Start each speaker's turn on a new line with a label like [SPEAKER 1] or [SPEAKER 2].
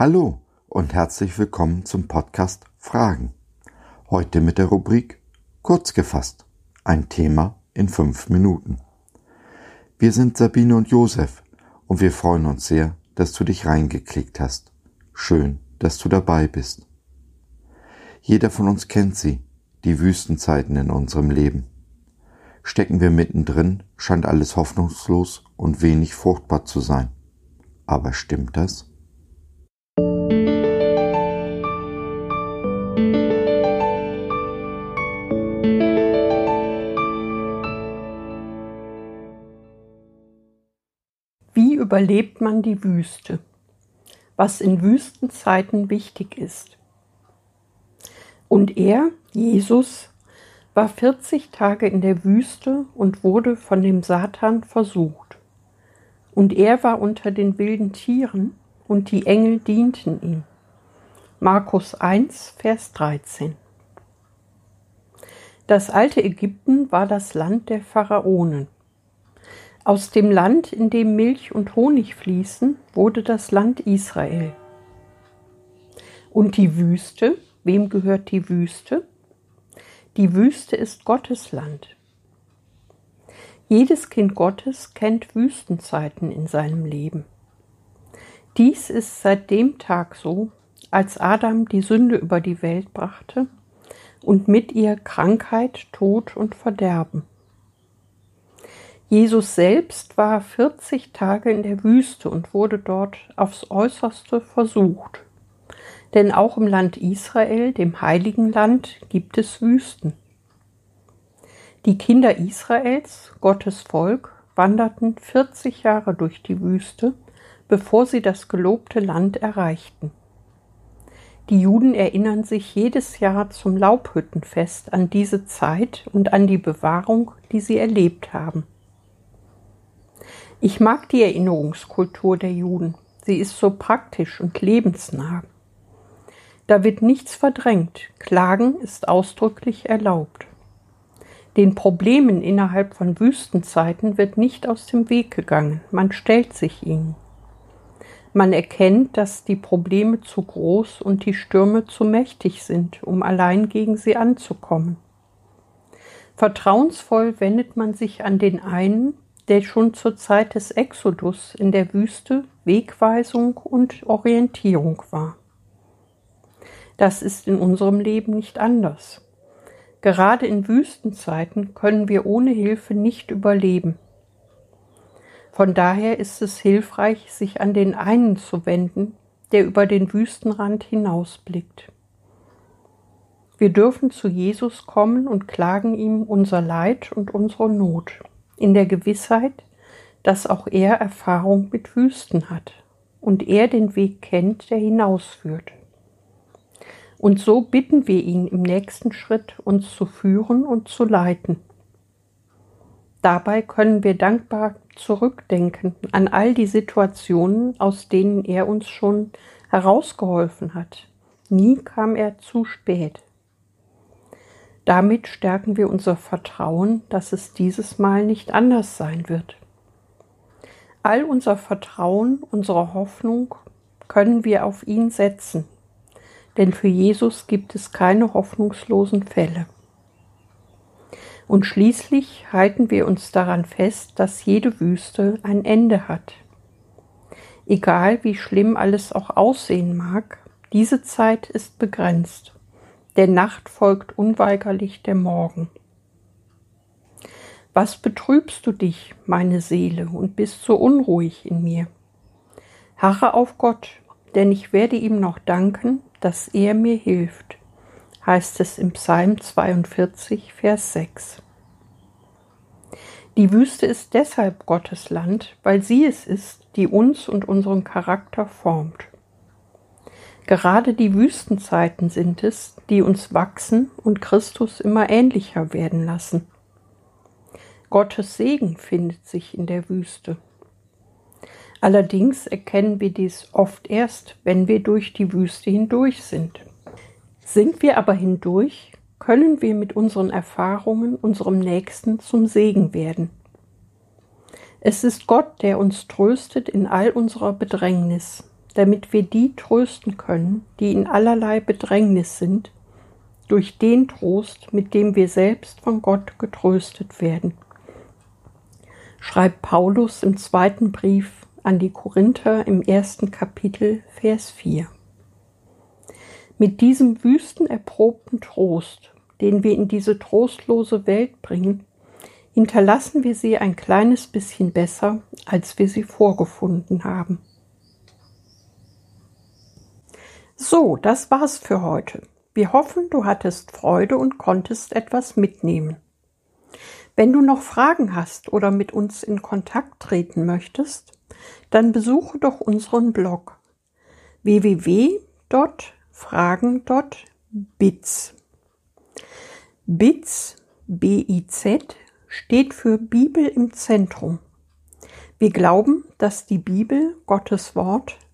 [SPEAKER 1] Hallo und herzlich willkommen zum Podcast Fragen. Heute mit der Rubrik Kurz gefasst. Ein Thema in fünf Minuten. Wir sind Sabine und Josef und wir freuen uns sehr, dass du dich reingeklickt hast. Schön, dass du dabei bist. Jeder von uns kennt sie, die Wüstenzeiten in unserem Leben. Stecken wir mittendrin, scheint alles hoffnungslos und wenig fruchtbar zu sein. Aber stimmt das?
[SPEAKER 2] Wie überlebt man die Wüste? Was in Wüstenzeiten wichtig ist. Und er, Jesus, war 40 Tage in der Wüste und wurde von dem Satan versucht. Und er war unter den wilden Tieren und die Engel dienten ihm. Markus 1, Vers 13. Das alte Ägypten war das Land der Pharaonen. Aus dem Land, in dem Milch und Honig fließen, wurde das Land Israel. Und die Wüste, wem gehört die Wüste? Die Wüste ist Gottes Land. Jedes Kind Gottes kennt Wüstenzeiten in seinem Leben. Dies ist seit dem Tag so, als Adam die Sünde über die Welt brachte und mit ihr Krankheit, Tod und Verderben. Jesus selbst war 40 Tage in der Wüste und wurde dort aufs äußerste versucht. Denn auch im Land Israel, dem heiligen Land, gibt es Wüsten. Die Kinder Israels, Gottes Volk, wanderten 40 Jahre durch die Wüste, bevor sie das gelobte Land erreichten. Die Juden erinnern sich jedes Jahr zum Laubhüttenfest an diese Zeit und an die Bewahrung, die sie erlebt haben. Ich mag die Erinnerungskultur der Juden. Sie ist so praktisch und lebensnah. Da wird nichts verdrängt. Klagen ist ausdrücklich erlaubt. Den Problemen innerhalb von Wüstenzeiten wird nicht aus dem Weg gegangen. Man stellt sich ihnen. Man erkennt, dass die Probleme zu groß und die Stürme zu mächtig sind, um allein gegen sie anzukommen. Vertrauensvoll wendet man sich an den einen, der schon zur Zeit des Exodus in der Wüste Wegweisung und Orientierung war. Das ist in unserem Leben nicht anders. Gerade in Wüstenzeiten können wir ohne Hilfe nicht überleben. Von daher ist es hilfreich, sich an den einen zu wenden, der über den Wüstenrand hinausblickt. Wir dürfen zu Jesus kommen und klagen ihm unser Leid und unsere Not in der Gewissheit, dass auch er Erfahrung mit Wüsten hat und er den Weg kennt, der hinausführt. Und so bitten wir ihn im nächsten Schritt, uns zu führen und zu leiten. Dabei können wir dankbar zurückdenken an all die Situationen, aus denen er uns schon herausgeholfen hat. Nie kam er zu spät. Damit stärken wir unser Vertrauen, dass es dieses Mal nicht anders sein wird. All unser Vertrauen, unsere Hoffnung können wir auf ihn setzen, denn für Jesus gibt es keine hoffnungslosen Fälle. Und schließlich halten wir uns daran fest, dass jede Wüste ein Ende hat. Egal wie schlimm alles auch aussehen mag, diese Zeit ist begrenzt der Nacht folgt unweigerlich der Morgen. Was betrübst du dich, meine Seele, und bist so unruhig in mir? Harre auf Gott, denn ich werde ihm noch danken, dass er mir hilft, heißt es im Psalm 42, Vers 6. Die Wüste ist deshalb Gottes Land, weil sie es ist, die uns und unseren Charakter formt. Gerade die Wüstenzeiten sind es, die uns wachsen und Christus immer ähnlicher werden lassen. Gottes Segen findet sich in der Wüste. Allerdings erkennen wir dies oft erst, wenn wir durch die Wüste hindurch sind. Sind wir aber hindurch, können wir mit unseren Erfahrungen unserem Nächsten zum Segen werden. Es ist Gott, der uns tröstet in all unserer Bedrängnis, damit wir die trösten können, die in allerlei Bedrängnis sind, durch den Trost, mit dem wir selbst von Gott getröstet werden. Schreibt Paulus im zweiten Brief an die Korinther im ersten Kapitel, Vers 4. Mit diesem wüsten erprobten Trost, den wir in diese trostlose Welt bringen, hinterlassen wir sie ein kleines bisschen besser, als wir sie vorgefunden haben. So, das war's für heute. Wir hoffen, du hattest Freude und konntest etwas mitnehmen. Wenn du noch Fragen hast oder mit uns in Kontakt treten möchtest, dann besuche doch unseren Blog www.fragen.biz. Biz, B-I-Z, steht für Bibel im Zentrum. Wir glauben, dass die Bibel, Gottes Wort,